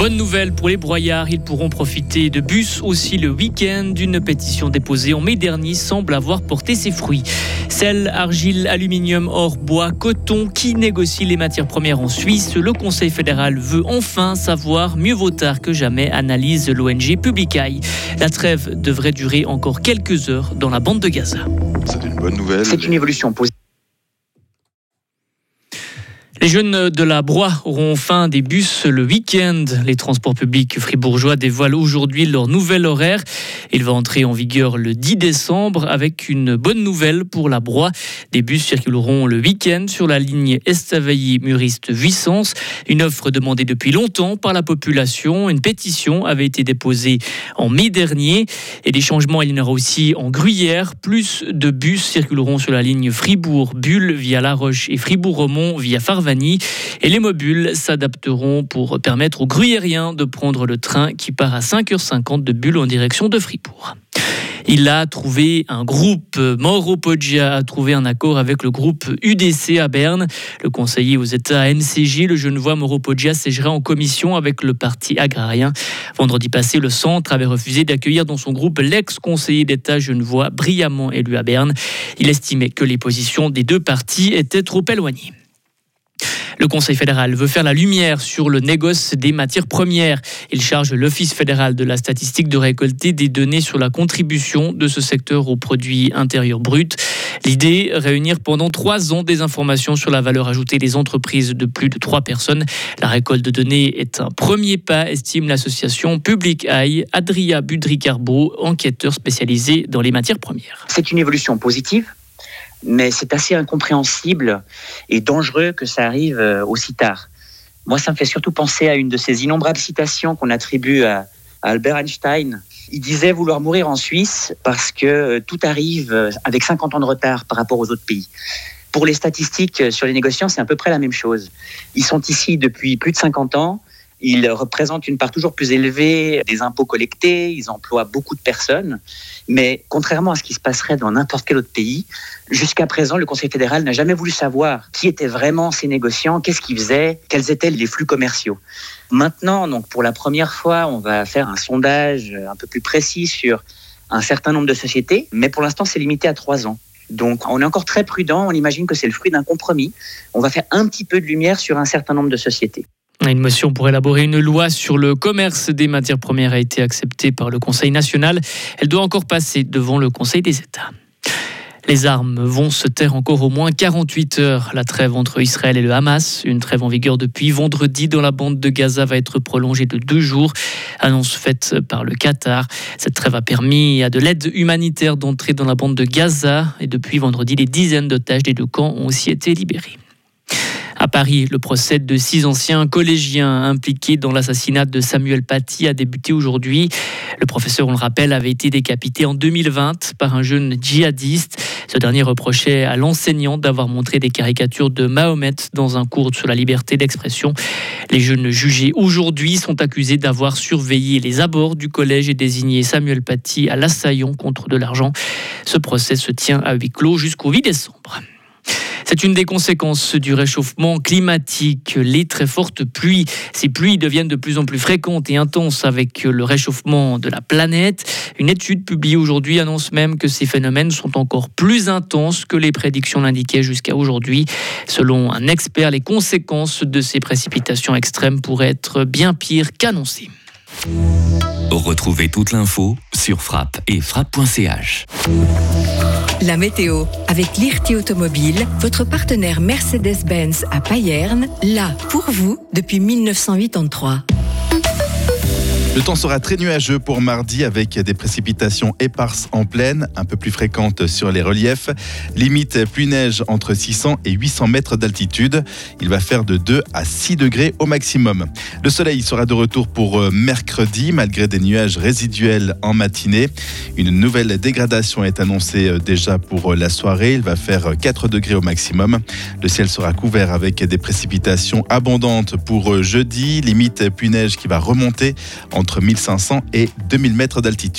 Bonne nouvelle pour les broyards, ils pourront profiter de bus aussi le week-end. Une pétition déposée en mai dernier semble avoir porté ses fruits. Sel, argile, aluminium, or, bois, coton, qui négocie les matières premières en Suisse? Le Conseil fédéral veut enfin savoir, mieux vaut tard que jamais, analyse l'ONG Publicaille. La trêve devrait durer encore quelques heures dans la bande de Gaza. C'est une bonne nouvelle. C'est une évolution positive. Les jeunes de la Broye auront enfin des bus le week-end. Les transports publics fribourgeois dévoilent aujourd'hui leur nouvel horaire. Il va entrer en vigueur le 10 décembre avec une bonne nouvelle pour la Broye. Des bus circuleront le week-end sur la ligne Estavayer-Muriste-Vuissance. Une offre demandée depuis longtemps par la population. Une pétition avait été déposée en mai dernier. Et des changements, il y en aura aussi en Gruyère. Plus de bus circuleront sur la ligne Fribourg-Bulle via La Roche et Fribourg-Romont via Et les mobiles s'adapteront pour permettre aux gruyériens de prendre le train qui part à 5h50 de Bulle en direction de Fribourg. Il a trouvé un groupe, Mauro Poggia a trouvé un accord avec le groupe UDC à Berne. Le conseiller aux États MCJ, le Genevois Mauro Poggia, siégera en commission avec le parti agrarien. Vendredi passé, le centre avait refusé d'accueillir dans son groupe l'ex-conseiller d'État genevois brillamment élu à Berne. Il estimait que les positions des deux partis étaient trop éloignées. Le Conseil fédéral veut faire la lumière sur le négoce des matières premières. Il charge l'Office fédéral de la statistique de récolter des données sur la contribution de ce secteur au produit intérieur brut. L'idée, réunir pendant trois ans des informations sur la valeur ajoutée des entreprises de plus de trois personnes. La récolte de données est un premier pas, estime l'association Public Eye. Adria Budricarbo, enquêteur spécialisé dans les matières premières. C'est une évolution positive mais c'est assez incompréhensible et dangereux que ça arrive euh, aussi tard. Moi, ça me fait surtout penser à une de ces innombrables citations qu'on attribue à, Albert Einstein. Il disait vouloir mourir en Suisse parce que euh, tout arrive euh, avec 50 ans de retard par rapport aux autres pays. Pour les statistiques sur les négociants, c'est à peu près la même chose. Ils sont ici depuis plus de 50 ans. Ils représentent une part toujours plus élevée des impôts collectés, ils emploient beaucoup de personnes, mais contrairement à ce qui se passerait dans n'importe quel autre pays, jusqu'à présent, le Conseil fédéral n'a jamais voulu savoir qui étaient vraiment ces négociants, qu'est-ce qu'ils faisaient, quels étaient les flux commerciaux. Maintenant, donc pour la première fois, on va faire un sondage un peu plus précis sur un certain nombre de sociétés, mais pour l'instant, c'est limité à trois ans. Donc, on est encore très prudent. On imagine que c'est le fruit d'un compromis. On va faire un petit peu de lumière sur un certain nombre de sociétés. Une motion pour élaborer une loi sur le commerce des matières premières a été acceptée par le Conseil national. Elle doit encore passer devant le Conseil des États. Les armes vont se taire encore au moins 48 heures. La trêve entre Israël et le Hamas, une trêve en vigueur depuis vendredi dans la bande de Gaza, va être prolongée de deux jours. Annonce faite par le Qatar. Cette trêve a permis à de l'aide humanitaire d'entrer dans la bande de Gaza. Et depuis vendredi, les dizaines d'otages des deux camps ont aussi été libérés. À Paris, le procès de six anciens collégiens impliqués dans l'assassinat de Samuel Paty a débuté aujourd'hui. Le professeur, on le rappelle, avait été décapité en 2020 par un jeune djihadiste. Ce dernier reprochait à l'enseignant d'avoir montré des caricatures de Mahomet dans un cours sur la liberté d'expression. Les jeunes jugés aujourd'hui sont accusés d'avoir surveillé les abords du collège et désigné Samuel Paty à l'assaillant contre de l'argent. Ce procès se tient à huis clos jusqu'au 8 décembre. C'est une des conséquences du réchauffement climatique. Les très fortes pluies, ces pluies deviennent de plus en plus fréquentes et intenses avec le réchauffement de la planète. Une étude publiée aujourd'hui annonce même que ces phénomènes sont encore plus intenses que les prédictions l'indiquaient jusqu'à aujourd'hui. Selon un expert, les conséquences de ces précipitations extrêmes pourraient être bien pires qu'annoncées. Retrouvez toute l'info sur frappe et frappe.ch. La météo avec l'IRT Automobile, votre partenaire Mercedes-Benz à Payerne, là pour vous depuis 1983. Le temps sera très nuageux pour mardi avec des précipitations éparses en plaine, un peu plus fréquentes sur les reliefs. Limite pluie-neige entre 600 et 800 mètres d'altitude. Il va faire de 2 à 6 degrés au maximum. Le soleil sera de retour pour euh, mercredi malgré des nuages résiduels en matinée. Une nouvelle dégradation est annoncée euh, déjà pour euh, la soirée. Il va faire 4 degrés au maximum. Le ciel sera couvert avec des précipitations abondantes pour jeudi. Limite pluie-neige qui va remonter entre 1500 et 2000 mètres d'altitude.